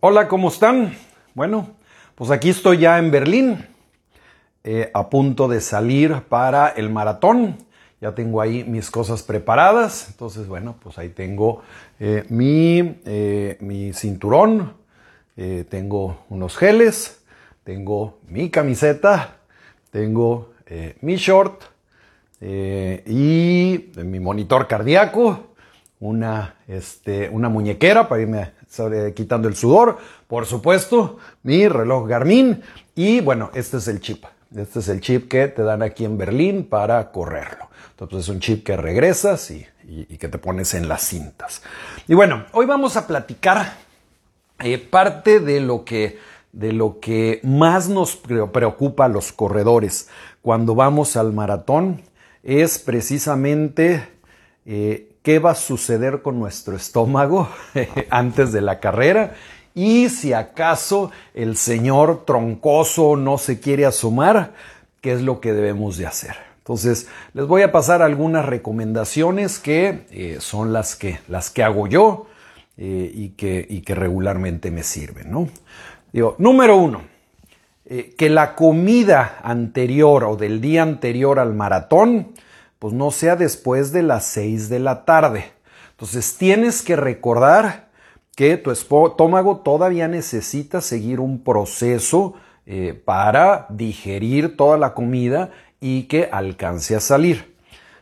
Hola, ¿cómo están? Bueno, pues aquí estoy ya en Berlín, eh, a punto de salir para el maratón. Ya tengo ahí mis cosas preparadas. Entonces, bueno, pues ahí tengo eh, mi, eh, mi, cinturón, tengo unos geles, tengo mi camiseta, tengo mi short y mi monitor cardíaco, una, este, una muñequera para irme quitando el sudor, por supuesto, mi reloj Garmin y bueno, este es el chip. Este es el chip que te dan aquí en Berlín para correrlo. Entonces es un chip que regresas y, que te pones en las cintas. Y bueno, hoy vamos a platicar eh, parte de lo, que, de lo que más nos preocupa a los corredores cuando vamos al maratón es precisamente eh, qué va a suceder con nuestro estómago antes de la carrera y si acaso el señor troncoso no se quiere asomar, qué es lo que debemos de hacer. Entonces, les voy a pasar algunas recomendaciones que eh, son las que, las que hago yo eh, y, que, regularmente me sirven. Digo, número uno, eh, que la comida anterior o del día anterior al maratón pues no sea después de las 6 de la tarde. Entonces tienes que recordar que tu estómago todavía necesita seguir un proceso eh, para digerir toda la comida y que alcance a salir.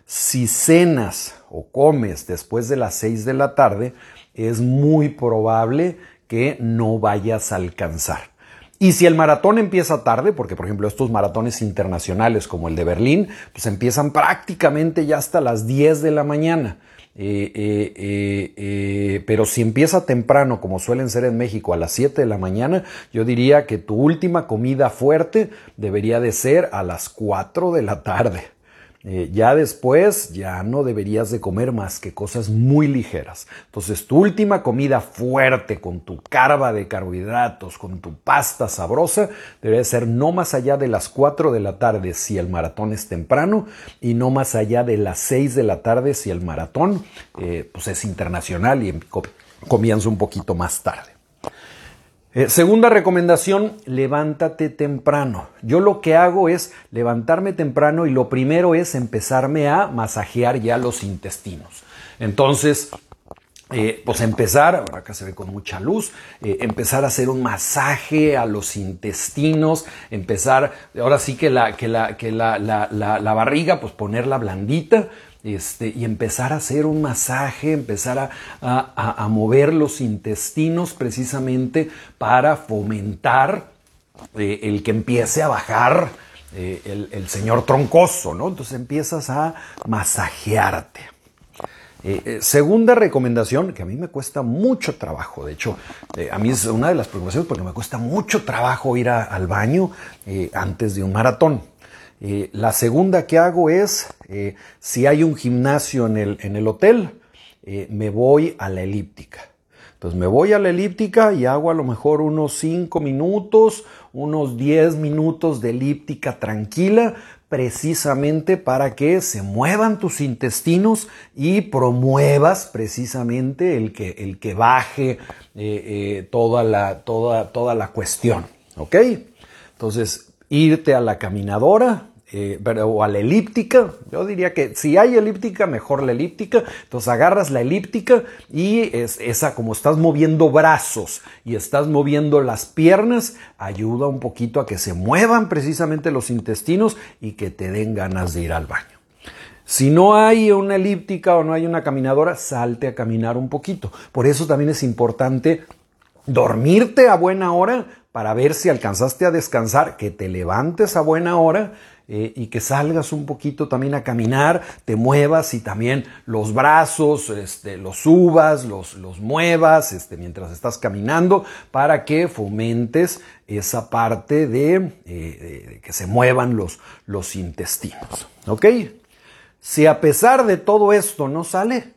Si cenas o comes después de las 6 de la tarde, es muy probable que no vayas a alcanzar. Y si el maratón empieza tarde, porque por ejemplo estos maratones internacionales como el de Berlín, pues empiezan prácticamente ya hasta las 10 de la mañana. Eh, eh, eh, pero si empieza temprano, como suelen ser en México, a las 7 de la mañana, yo diría que tu última comida fuerte debería de ser a las 4 de la tarde. Eh, ya después ya no deberías de comer más que cosas muy ligeras. Entonces tu última comida fuerte con tu carva de carbohidratos, con tu pasta sabrosa, debería ser no más allá de las 4 de la tarde si el maratón es temprano y no más allá de las 6 de la tarde si el maratón eh, pues es internacional y comienza un poquito más tarde. Eh, segunda recomendación, levántate temprano. Yo lo que hago es levantarme temprano y lo primero es empezarme a masajear ya los intestinos. Entonces, eh, pues empezar, ahora acá se ve con mucha luz, eh, empezar a hacer un masaje a los intestinos, empezar, ahora sí que la, que la, que la, la, barriga, pues ponerla blandita, este, y empezar a hacer un masaje, empezar a, mover los intestinos precisamente para fomentar eh, el que empiece a bajar eh, el, señor troncoso, ¿no? Entonces empiezas a masajearte. Eh, segunda recomendación, que a mí me cuesta mucho trabajo, de hecho, a mí es una de las preocupaciones porque me cuesta mucho trabajo ir al baño antes de un maratón. Eh, la segunda que hago es, eh, si hay un gimnasio en el, en el hotel, eh, me voy a la elíptica. Entonces me voy a la elíptica y hago a lo mejor unos 5 minutos, unos 10 minutos de elíptica tranquila, precisamente para que se muevan tus intestinos y promuevas precisamente el que, el que baje toda, la, toda, toda la cuestión. ¿Ok? Entonces, irte a la caminadora eh, o a la elíptica. Yo diría que si hay elíptica, mejor la elíptica. Entonces agarras la elíptica y es esa como estás moviendo brazos y estás moviendo las piernas, ayuda un poquito a que se muevan precisamente los intestinos y que te den ganas de ir al baño. Si no hay una elíptica o no hay una caminadora, salte a caminar un poquito. Por eso también es importante dormirte a buena hora para ver si alcanzaste a descansar, que te levantes a buena hora eh, y que salgas un poquito también a caminar, te muevas y también los brazos este, los subas, los, los muevas este, mientras estás caminando para que fomentes esa parte de, eh, que se muevan los, los intestinos. ¿Ok? Si a pesar de todo esto no sale,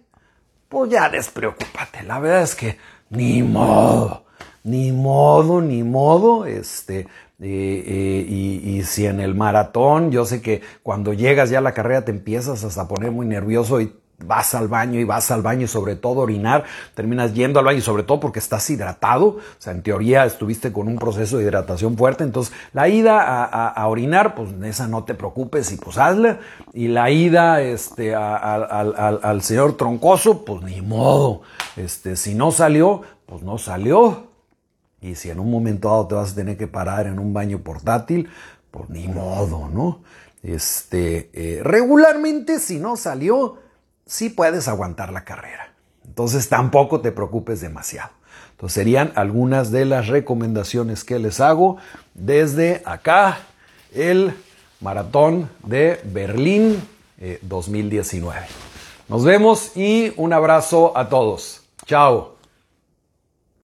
pues ya despreocúpate. La verdad es que ni modo ni modo, ni modo, este, eh, eh, y, si en el maratón, yo sé que cuando llegas ya a la carrera te empiezas hasta poner muy nervioso y vas al baño y vas al baño y sobre todo orinar, terminas yendo al baño y sobre todo porque estás hidratado, o sea, en teoría estuviste con un proceso de hidratación fuerte, entonces la ida a, orinar, pues esa no te preocupes y pues hazla, y la ida este, al señor troncoso, pues ni modo, este, si no salió, pues no salió, y si en un momento dado te vas a tener que parar en un baño portátil, pues ni modo, ¿no? Este, eh, regularmente si no salió, sí puedes aguantar la carrera. Entonces tampoco te preocupes demasiado. Entonces serían algunas de las recomendaciones que les hago desde acá, el maratón de Berlín 2019. Eh, Nos vemos y un abrazo a todos. Chao.